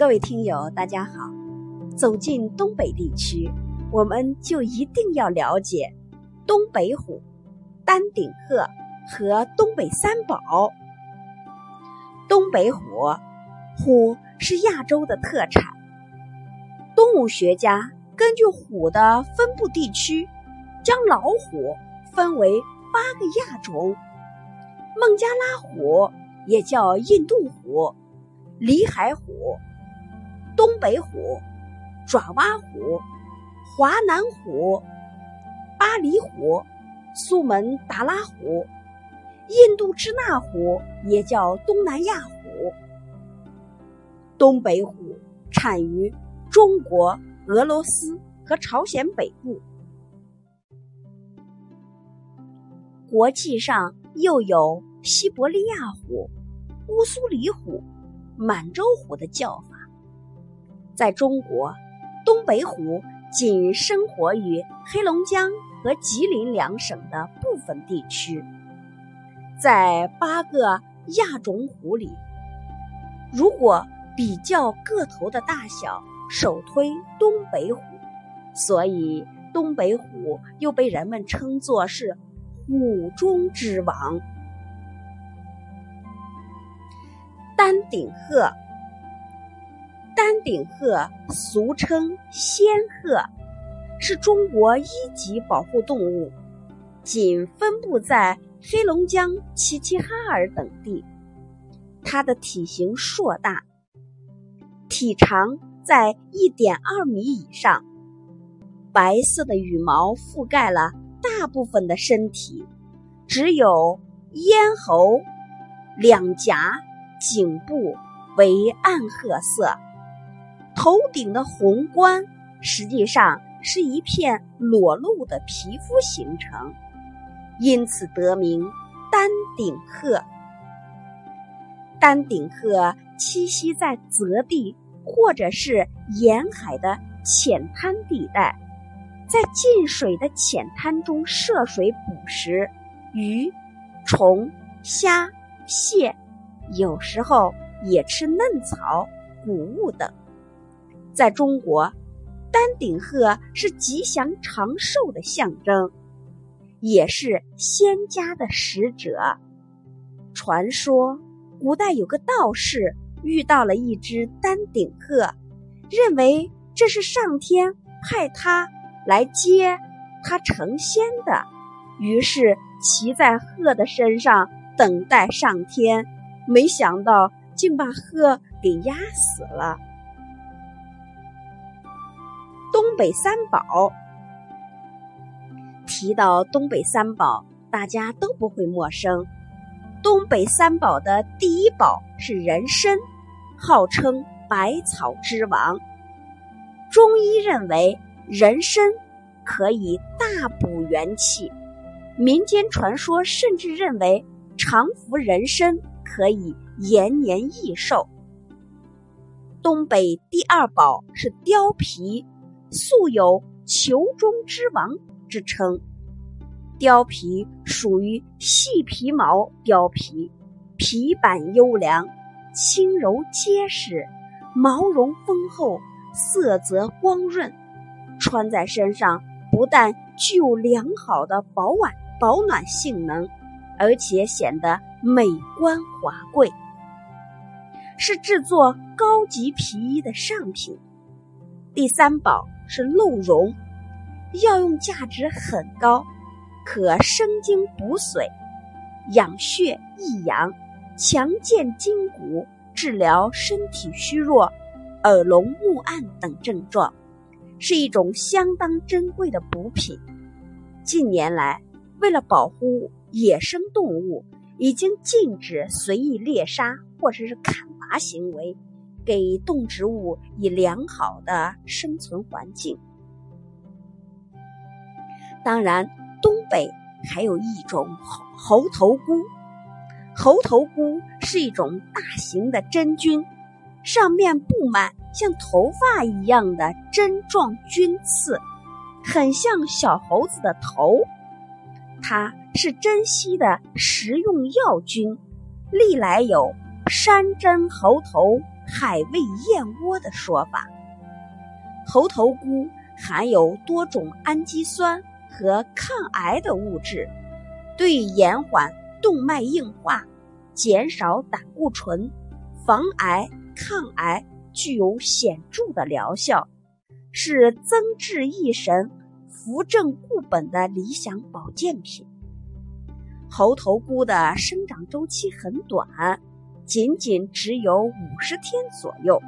各位听友，大家好。走进东北地区，我们就一定要了解东北虎、丹顶鹤和东北三宝。东北虎，虎是亚洲的特产。动物学家根据虎的分布地区，将老虎分为八个亚种：孟加拉虎也叫印度虎、里海虎。东北虎、爪哇虎、华南虎、巴厘虎、苏门答腊虎、印度支那虎也叫东南亚虎。东北虎产于中国、俄罗斯和朝鲜北部。国际上又有西伯利亚虎、乌苏里虎、满洲虎的叫法。在中国，东北虎仅生活于黑龙江和吉林两省的部分地区。在八个亚种虎里，如果比较个头的大小，首推东北虎，所以东北虎又被人们称作是虎中之王。丹顶鹤。丹顶鹤俗称仙鹤，是中国一级保护动物，仅分布在黑龙江齐齐哈尔等地。它的体型硕大，体长在一点二米以上，白色的羽毛覆盖了大部分的身体，只有咽喉、两颊、颈部为暗褐色。头顶的红冠实际上是一片裸露的皮肤形成，因此得名丹顶鹤。丹顶鹤栖息在泽地或者是沿海的浅滩地带，在进水的浅滩中涉水捕食鱼、虫、虾、蟹，有时候也吃嫩草、谷物等。在中国，丹顶鹤是吉祥长寿的象征，也是仙家的使者。传说，古代有个道士遇到了一只丹顶鹤，认为这是上天派他来接他成仙的，于是骑在鹤的身上等待上天，没想到竟把鹤给压死了。东北三宝，提到东北三宝，大家都不会陌生。东北三宝的第一宝是人参，号称百草之王。中医认为人参可以大补元气，民间传说甚至认为常服人参可以延年益寿。东北第二宝是貂皮。素有“裘中之王”之称，貂皮属于细皮毛貂皮，皮板优良，轻柔结实，毛绒丰厚，色泽光润，穿在身上不但具有良好的保暖保暖性能，而且显得美观华贵，是制作高级皮衣的上品。第三宝。是鹿茸，药用价值很高，可生津补髓、养血益阳、强健筋骨、治疗身体虚弱、耳聋目暗等症状，是一种相当珍贵的补品。近年来，为了保护野生动物，已经禁止随意猎杀或者是砍伐行为。给动植物以良好的生存环境。当然，东北还有一种猴猴头菇。猴头菇是一种大型的真菌，上面布满像头发一样的针状菌刺，很像小猴子的头。它是珍稀的食用药菌，历来有。山珍猴头、海味燕窝的说法。猴头菇含有多种氨基酸和抗癌的物质，对延缓动脉硬化、减少胆固醇、防癌抗癌具有显著的疗效，是增智益神、扶正固本的理想保健品。猴头菇的生长周期很短，仅仅只有五十天左右。